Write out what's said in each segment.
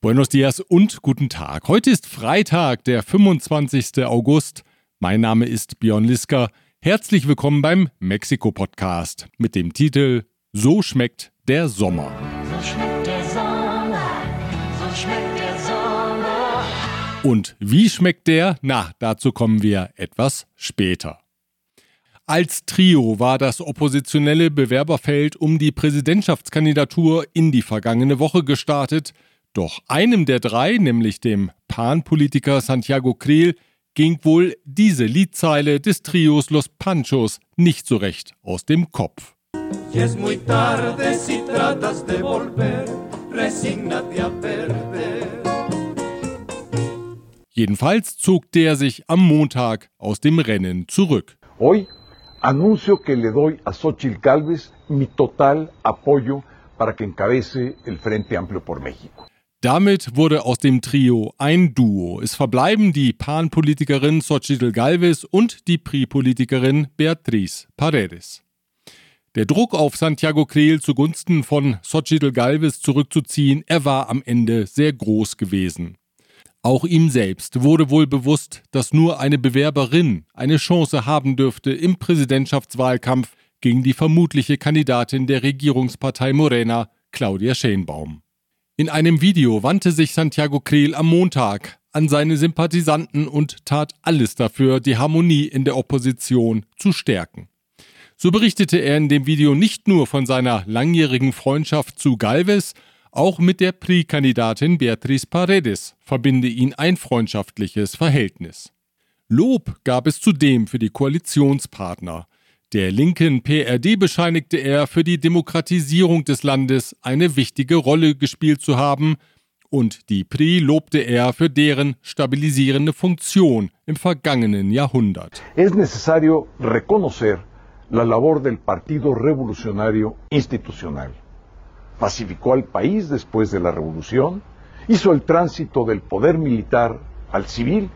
Buenos dias und guten Tag. Heute ist Freitag, der 25. August. Mein Name ist Björn Liska. Herzlich willkommen beim Mexiko-Podcast mit dem Titel So schmeckt der Sommer. So schmeckt der Sommer, so schmeckt der Sommer. Und wie schmeckt der? Na, dazu kommen wir etwas später. Als Trio war das oppositionelle Bewerberfeld um die Präsidentschaftskandidatur in die vergangene Woche gestartet – doch einem der drei, nämlich dem Pan-Politiker Santiago Krill, ging wohl diese Liedzeile des Trios Los Panchos nicht so recht aus dem Kopf. Jedenfalls zog der sich am Montag aus dem Rennen zurück. Hoy anuncio que le doy a Xochitl Galvez mi total apoyo para que encabece el Frente Amplio por México. Damit wurde aus dem Trio ein Duo. Es verbleiben die Pan-Politikerin Xochitl Galvez und die Pri-Politikerin Beatriz Paredes. Der Druck auf Santiago Creel zugunsten von Xochitl Galvez zurückzuziehen, er war am Ende sehr groß gewesen. Auch ihm selbst wurde wohl bewusst, dass nur eine Bewerberin eine Chance haben dürfte im Präsidentschaftswahlkampf gegen die vermutliche Kandidatin der Regierungspartei Morena, Claudia Schenbaum. In einem Video wandte sich Santiago Creel am Montag an seine Sympathisanten und tat alles dafür, die Harmonie in der Opposition zu stärken. So berichtete er in dem Video nicht nur von seiner langjährigen Freundschaft zu Galvez, auch mit der PRI-Kandidatin Beatriz Paredes verbinde ihn ein freundschaftliches Verhältnis. Lob gab es zudem für die Koalitionspartner. Der linken PRD bescheinigte er, für die Demokratisierung des Landes eine wichtige Rolle gespielt zu haben, und die PRI lobte er für deren stabilisierende Funktion im vergangenen Jahrhundert. Es necesario reconocer la labor del Partido Revolucionario Institucional. Pacificó al país después de la revolución, hizo el tránsito del poder militar al civil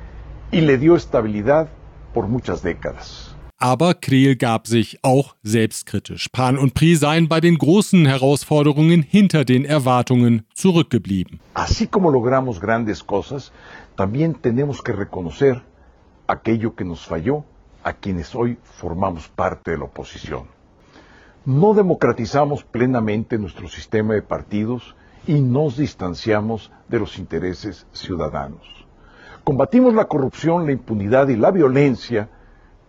y le dio estabilidad por muchas décadas. Aber Creel gab sich auch selbstkritisch. Pan und Pri seien bei den großen Herausforderungen hinter den Erwartungen zurückgeblieben. Así como logramos grandes cosas, también tenemos que reconocer aquello que nos falló a quienes hoy formamos parte de la oposición. No democratizamos plenamente nuestro sistema de partidos y nos distanciamos de los intereses ciudadanos. Combatimos la corrupción, la impunidad y la violencia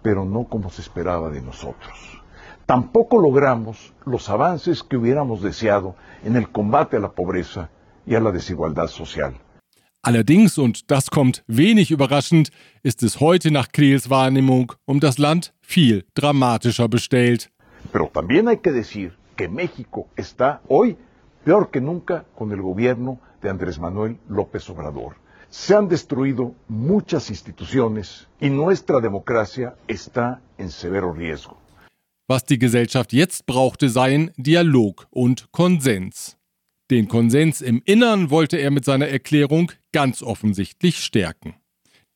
pero no como se esperaba de nosotros. Tampoco logramos los avances que hubiéramos deseado en el combate a la pobreza y a la desigualdad social. Allerdings, und das kommt wenig überraschend, ist es heute nach Kreels Wahrnehmung um das Land viel dramatischer bestellt. Pero también hay que decir que México está hoy peor que nunca con el gobierno de Andrés Manuel López Obrador. Se han destruido muchas instituciones y nuestra democracia está en severo riesgo. Was die Gesellschaft jetzt brauchte, seien Dialog und Konsens. Den Konsens im Innern wollte er mit seiner Erklärung ganz offensichtlich stärken.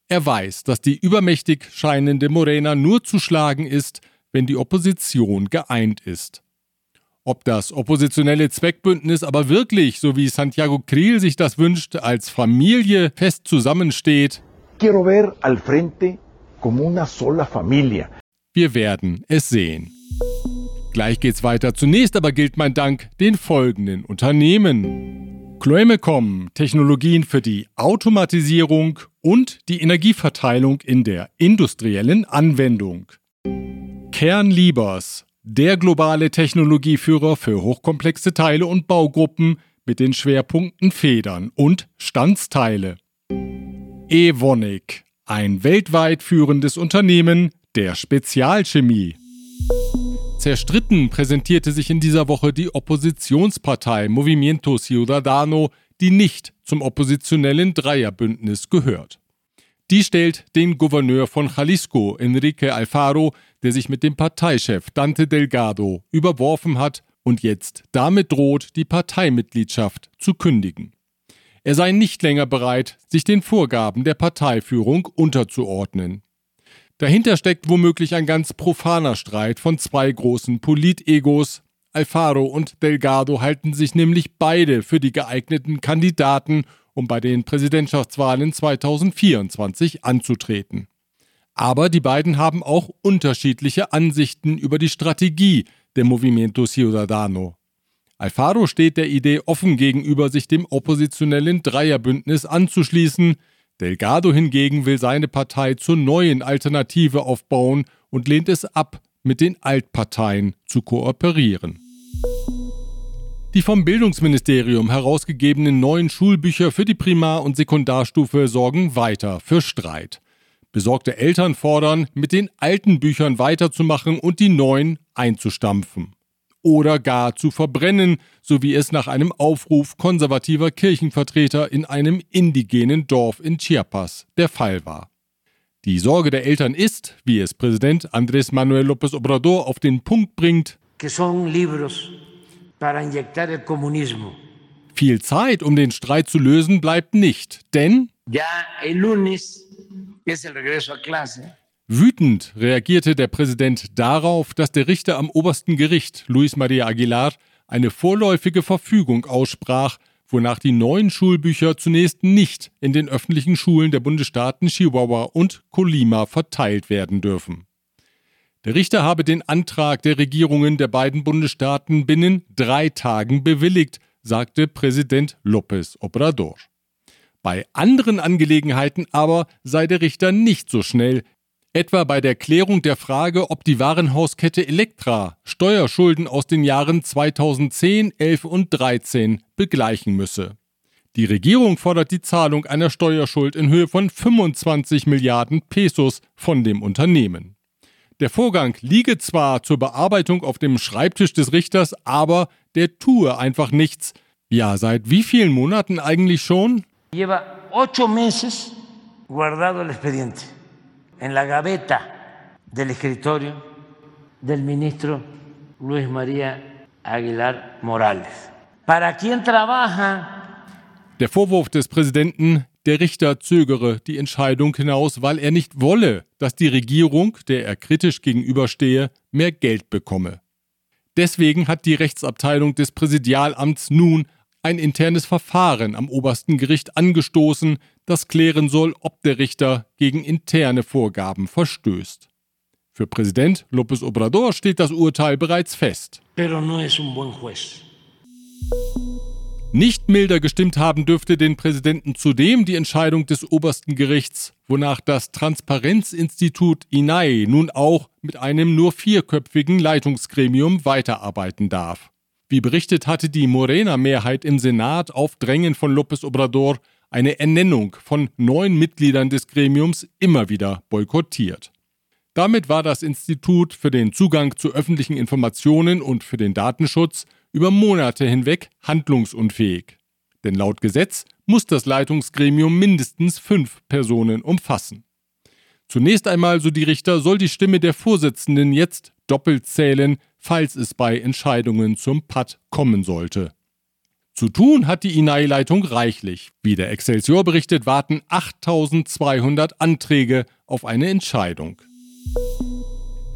Er weiß, dass die übermächtig scheinende Morena nur zu schlagen ist, wenn die Opposition geeint ist. Ob das oppositionelle Zweckbündnis aber wirklich, so wie Santiago Kriel sich das wünscht, als Familie fest zusammensteht. Wir werden es sehen. Gleich geht's weiter. Zunächst aber gilt mein Dank den folgenden Unternehmen. Chloemecom, Technologien für die Automatisierung und die Energieverteilung in der industriellen Anwendung. Kernliebers, der globale Technologieführer für hochkomplexe Teile und Baugruppen mit den Schwerpunkten Federn und Standsteile. Evonik, ein weltweit führendes Unternehmen der Spezialchemie. Zerstritten präsentierte sich in dieser Woche die Oppositionspartei Movimiento Ciudadano, die nicht zum oppositionellen Dreierbündnis gehört. Die stellt den Gouverneur von Jalisco, Enrique Alfaro, der sich mit dem Parteichef Dante Delgado überworfen hat und jetzt damit droht, die Parteimitgliedschaft zu kündigen. Er sei nicht länger bereit, sich den Vorgaben der Parteiführung unterzuordnen. Dahinter steckt womöglich ein ganz profaner Streit von zwei großen Politegos. Alfaro und Delgado halten sich nämlich beide für die geeigneten Kandidaten, um bei den Präsidentschaftswahlen 2024 anzutreten. Aber die beiden haben auch unterschiedliche Ansichten über die Strategie der Movimiento Ciudadano. Alfaro steht der Idee offen gegenüber, sich dem oppositionellen Dreierbündnis anzuschließen. Delgado hingegen will seine Partei zur neuen Alternative aufbauen und lehnt es ab, mit den Altparteien zu kooperieren. Die vom Bildungsministerium herausgegebenen neuen Schulbücher für die Primar- und Sekundarstufe sorgen weiter für Streit. Besorgte Eltern fordern, mit den alten Büchern weiterzumachen und die neuen einzustampfen oder gar zu verbrennen, so wie es nach einem Aufruf konservativer Kirchenvertreter in einem indigenen Dorf in Chiapas der Fall war. Die Sorge der Eltern ist, wie es Präsident Andrés Manuel López Obrador auf den Punkt bringt, Viel Zeit, um den Streit zu lösen, bleibt nicht, denn. Wütend reagierte der Präsident darauf, dass der Richter am obersten Gericht, Luis Maria Aguilar, eine vorläufige Verfügung aussprach, wonach die neuen Schulbücher zunächst nicht in den öffentlichen Schulen der Bundesstaaten Chihuahua und Colima verteilt werden dürfen. Der Richter habe den Antrag der Regierungen der beiden Bundesstaaten binnen drei Tagen bewilligt, sagte Präsident López Obrador. Bei anderen Angelegenheiten aber sei der Richter nicht so schnell, etwa bei der Klärung der Frage, ob die Warenhauskette Elektra Steuerschulden aus den Jahren 2010, 11 und 13 begleichen müsse. Die Regierung fordert die Zahlung einer Steuerschuld in Höhe von 25 Milliarden Pesos von dem Unternehmen. Der Vorgang liege zwar zur Bearbeitung auf dem Schreibtisch des Richters, aber der tue einfach nichts. Ja, seit wie vielen Monaten eigentlich schon? Lleva ocho meses guardado el expediente en la gaveta del escritorio del ministro Luis María Aguilar Morales. ¿Para quién trabaja? Der Vorwurf des Präsidenten, der Richter zögere die Entscheidung hinaus, weil er nicht wolle, dass die Regierung, der er kritisch gegenüberstehe, mehr Geld bekomme. Deswegen hat die Rechtsabteilung des Präsidialamts nun ein internes Verfahren am obersten Gericht angestoßen, das klären soll, ob der Richter gegen interne Vorgaben verstößt. Für Präsident López Obrador steht das Urteil bereits fest. No Nicht milder gestimmt haben dürfte den Präsidenten zudem die Entscheidung des obersten Gerichts, wonach das Transparenzinstitut INAI nun auch mit einem nur vierköpfigen Leitungsgremium weiterarbeiten darf. Wie berichtet hatte die Morena-Mehrheit im Senat auf Drängen von López Obrador eine Ernennung von neun Mitgliedern des Gremiums immer wieder boykottiert. Damit war das Institut für den Zugang zu öffentlichen Informationen und für den Datenschutz über Monate hinweg handlungsunfähig. Denn laut Gesetz muss das Leitungsgremium mindestens fünf Personen umfassen. Zunächst einmal, so die Richter, soll die Stimme der Vorsitzenden jetzt doppelt zählen, falls es bei Entscheidungen zum Patt kommen sollte. Zu tun hat die INAI-Leitung reichlich. Wie der Excelsior berichtet, warten 8200 Anträge auf eine Entscheidung.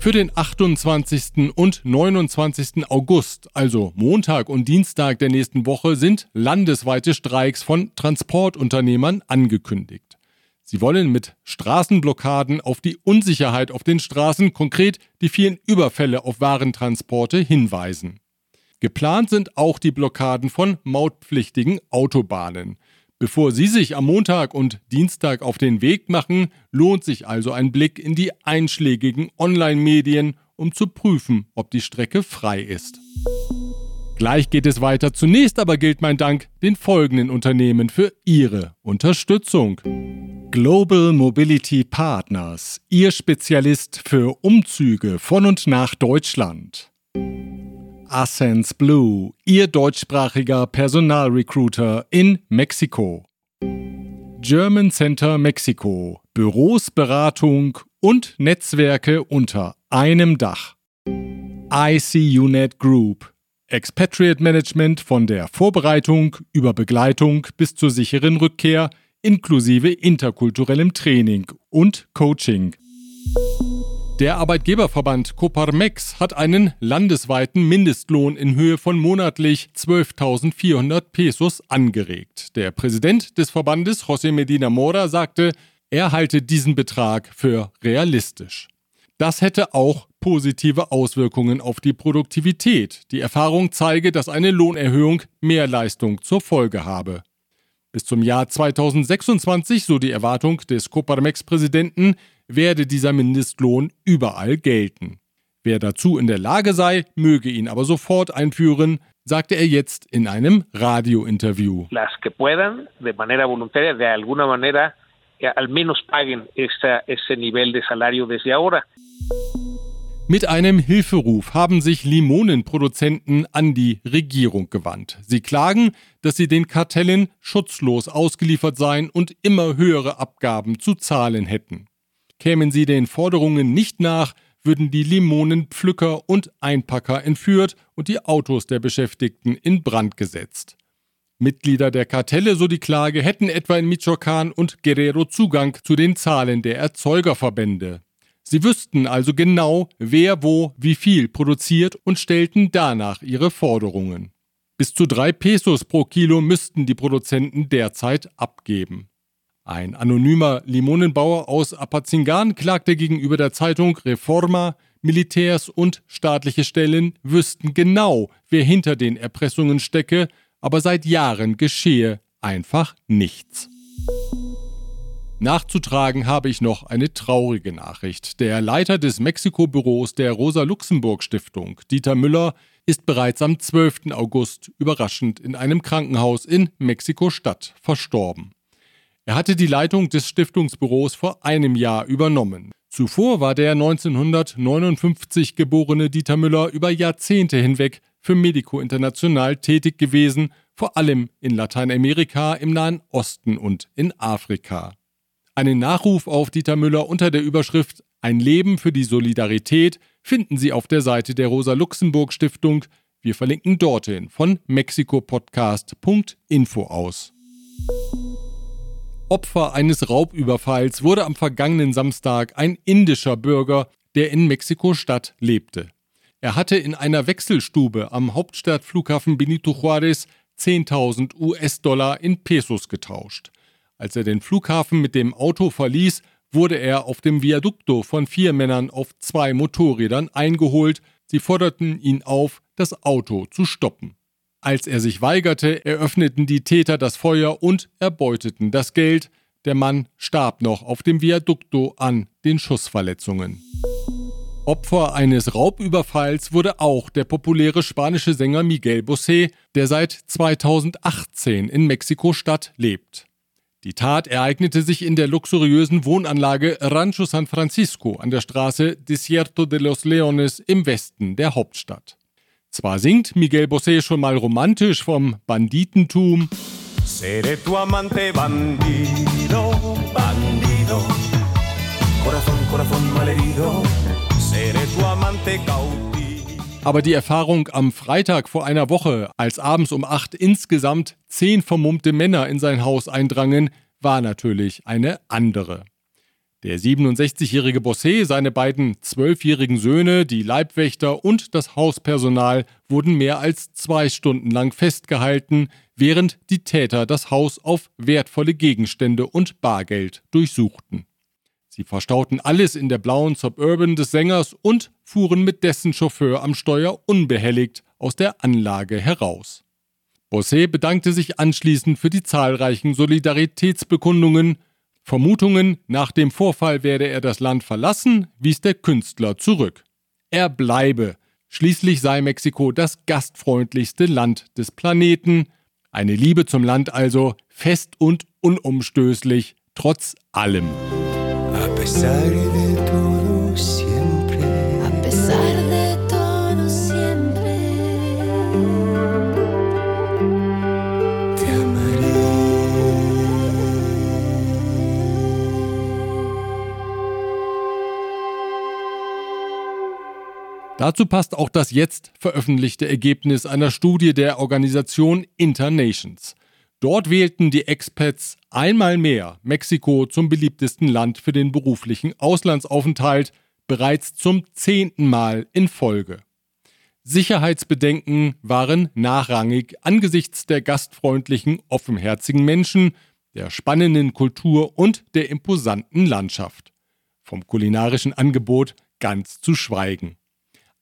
Für den 28. und 29. August, also Montag und Dienstag der nächsten Woche, sind landesweite Streiks von Transportunternehmern angekündigt. Sie wollen mit Straßenblockaden auf die Unsicherheit auf den Straßen, konkret die vielen Überfälle auf Warentransporte hinweisen. Geplant sind auch die Blockaden von mautpflichtigen Autobahnen. Bevor Sie sich am Montag und Dienstag auf den Weg machen, lohnt sich also ein Blick in die einschlägigen Online-Medien, um zu prüfen, ob die Strecke frei ist. Gleich geht es weiter. Zunächst aber gilt mein Dank den folgenden Unternehmen für ihre Unterstützung. Global Mobility Partners, Ihr Spezialist für Umzüge von und nach Deutschland. Ascens Blue, Ihr deutschsprachiger Personalrecruiter in Mexiko. German Center Mexiko, Büros, Beratung und Netzwerke unter einem Dach. ICUNET Group, Expatriate Management von der Vorbereitung über Begleitung bis zur sicheren Rückkehr – inklusive interkulturellem Training und Coaching. Der Arbeitgeberverband Coparmex hat einen landesweiten Mindestlohn in Höhe von monatlich 12.400 Pesos angeregt. Der Präsident des Verbandes, José Medina Mora, sagte, er halte diesen Betrag für realistisch. Das hätte auch positive Auswirkungen auf die Produktivität. Die Erfahrung zeige, dass eine Lohnerhöhung mehr Leistung zur Folge habe. Bis zum Jahr 2026, so die Erwartung des Coparmex-Präsidenten, werde dieser Mindestlohn überall gelten. Wer dazu in der Lage sei, möge ihn aber sofort einführen, sagte er jetzt in einem Radiointerview. Las que puedan, de manera voluntaria, de alguna manera, al menos paguen ese, ese nivel de salario desde ahora. Mit einem Hilferuf haben sich Limonenproduzenten an die Regierung gewandt. Sie klagen, dass sie den Kartellen schutzlos ausgeliefert seien und immer höhere Abgaben zu zahlen hätten. Kämen sie den Forderungen nicht nach, würden die Limonenpflücker und Einpacker entführt und die Autos der Beschäftigten in Brand gesetzt. Mitglieder der Kartelle, so die Klage, hätten etwa in Michoacán und Guerrero Zugang zu den Zahlen der Erzeugerverbände. Sie wüssten also genau, wer wo wie viel produziert und stellten danach ihre Forderungen. Bis zu drei Pesos pro Kilo müssten die Produzenten derzeit abgeben. Ein anonymer Limonenbauer aus Apazingan klagte gegenüber der Zeitung Reforma, Militärs und staatliche Stellen wüssten genau, wer hinter den Erpressungen stecke, aber seit Jahren geschehe einfach nichts. Nachzutragen habe ich noch eine traurige Nachricht. Der Leiter des Mexiko-Büros der Rosa-Luxemburg-Stiftung, Dieter Müller, ist bereits am 12. August überraschend in einem Krankenhaus in Mexiko-Stadt verstorben. Er hatte die Leitung des Stiftungsbüros vor einem Jahr übernommen. Zuvor war der 1959 geborene Dieter Müller über Jahrzehnte hinweg für Medico International tätig gewesen, vor allem in Lateinamerika, im Nahen Osten und in Afrika. Einen Nachruf auf Dieter Müller unter der Überschrift Ein Leben für die Solidarität finden Sie auf der Seite der Rosa-Luxemburg-Stiftung. Wir verlinken dorthin von mexikopodcast.info aus. Opfer eines Raubüberfalls wurde am vergangenen Samstag ein indischer Bürger, der in Mexiko-Stadt lebte. Er hatte in einer Wechselstube am Hauptstadtflughafen Benito Juárez 10.000 US-Dollar in Pesos getauscht. Als er den Flughafen mit dem Auto verließ, wurde er auf dem Viadukto von vier Männern auf zwei Motorrädern eingeholt. Sie forderten ihn auf, das Auto zu stoppen. Als er sich weigerte, eröffneten die Täter das Feuer und erbeuteten das Geld. Der Mann starb noch auf dem Viadukto an den Schussverletzungen. Opfer eines Raubüberfalls wurde auch der populäre spanische Sänger Miguel Bosé, der seit 2018 in Mexiko-Stadt lebt. Die Tat ereignete sich in der luxuriösen Wohnanlage Rancho San Francisco an der Straße Desierto de los Leones im Westen der Hauptstadt. Zwar singt Miguel Bosé schon mal romantisch vom Banditentum, Seré tu amante bandido, bandido, corazón, corazón malherido, seré tu amante cautivo. Aber die Erfahrung am Freitag vor einer Woche, als abends um acht insgesamt zehn vermummte Männer in sein Haus eindrangen, war natürlich eine andere. Der 67-jährige Bossé, seine beiden zwölfjährigen Söhne, die Leibwächter und das Hauspersonal wurden mehr als zwei Stunden lang festgehalten, während die Täter das Haus auf wertvolle Gegenstände und Bargeld durchsuchten. Sie verstauten alles in der blauen Suburban des Sängers und fuhren mit dessen Chauffeur am Steuer unbehelligt aus der Anlage heraus. Bossé bedankte sich anschließend für die zahlreichen Solidaritätsbekundungen. Vermutungen, nach dem Vorfall werde er das Land verlassen, wies der Künstler zurück. Er bleibe. Schließlich sei Mexiko das gastfreundlichste Land des Planeten. Eine Liebe zum Land also fest und unumstößlich, trotz allem. A pesar de todo siempre. A pesar de todo siempre. Te amaré. Dazu passt auch das jetzt veröffentlichte Ergebnis einer Studie der Organisation Internations. Dort wählten die Expats einmal mehr Mexiko zum beliebtesten Land für den beruflichen Auslandsaufenthalt. bereits zum zehnten Mal in Folge. Sicherheitsbedenken waren nachrangig angesichts der gastfreundlichen, offenherzigen Menschen, der spannenden Kultur und der imposanten Landschaft. Vom kulinarischen Angebot ganz zu schweigen.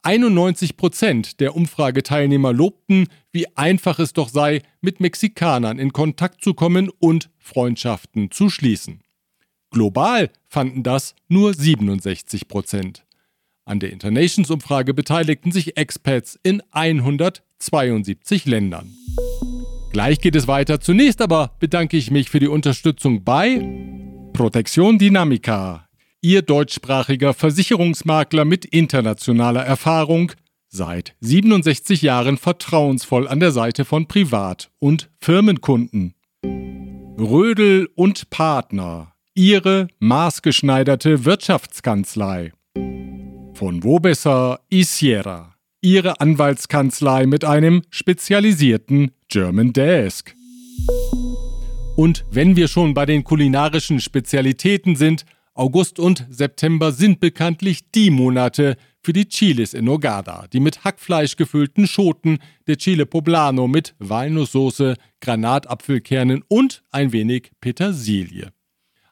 91 Prozent der Umfrageteilnehmer lobten, wie einfach es doch sei, mit Mexikanern in Kontakt zu kommen und Freundschaften zu schließen. Global fanden das nur 67 Prozent. An der Internations-Umfrage beteiligten sich Expats in 172 Ländern. Gleich geht es weiter. Zunächst aber bedanke ich mich für die Unterstützung bei Protection Dynamica, Ihr deutschsprachiger Versicherungsmakler mit internationaler Erfahrung, seit 67 Jahren vertrauensvoll an der Seite von Privat- und Firmenkunden. Rödel und Partner, Ihre maßgeschneiderte Wirtschaftskanzlei. Von Wobesser Isiera, Ihre Anwaltskanzlei mit einem spezialisierten German Desk. Und wenn wir schon bei den kulinarischen Spezialitäten sind, August und September sind bekanntlich die Monate für die Chiles in Nogada, die mit Hackfleisch gefüllten Schoten der Chile Poblano mit Walnusssoße, Granatapfelkernen und ein wenig Petersilie.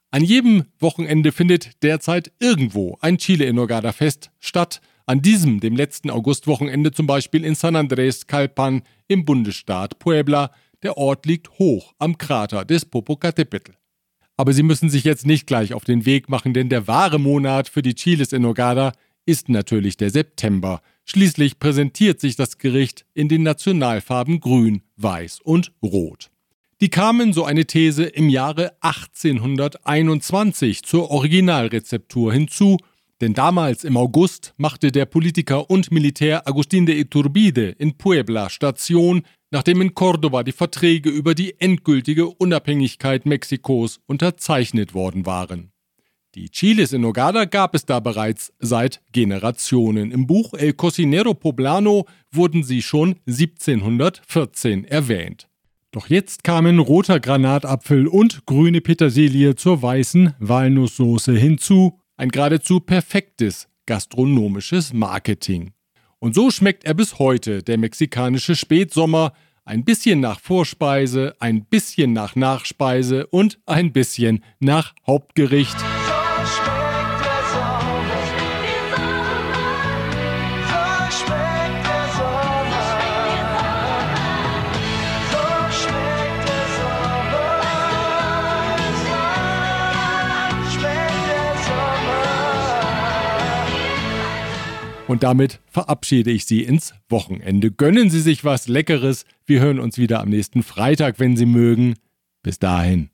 An jedem Wochenende findet derzeit irgendwo ein Chile in Nogada Fest statt. An diesem, dem letzten Augustwochenende zum Beispiel in San Andrés Calpan im Bundesstaat Puebla. Der Ort liegt hoch am Krater des Popocatépetl. Aber Sie müssen sich jetzt nicht gleich auf den Weg machen, denn der wahre Monat für die Chiles in Nogada ist natürlich der September. Schließlich präsentiert sich das Gericht in den Nationalfarben Grün, Weiß und Rot. Die kamen, so eine These, im Jahre 1821 zur Originalrezeptur hinzu, denn damals im August machte der Politiker und Militär Agustín de Iturbide in Puebla Station, nachdem in Córdoba die Verträge über die endgültige Unabhängigkeit Mexikos unterzeichnet worden waren. Die Chiles in Nogada gab es da bereits seit Generationen. Im Buch El Cocinero Poblano wurden sie schon 1714 erwähnt. Doch jetzt kamen roter Granatapfel und grüne Petersilie zur weißen Walnusssoße hinzu. Ein geradezu perfektes gastronomisches Marketing. Und so schmeckt er bis heute, der mexikanische Spätsommer, ein bisschen nach Vorspeise, ein bisschen nach Nachspeise und ein bisschen nach Hauptgericht. Und damit verabschiede ich Sie ins Wochenende. Gönnen Sie sich was Leckeres. Wir hören uns wieder am nächsten Freitag, wenn Sie mögen. Bis dahin.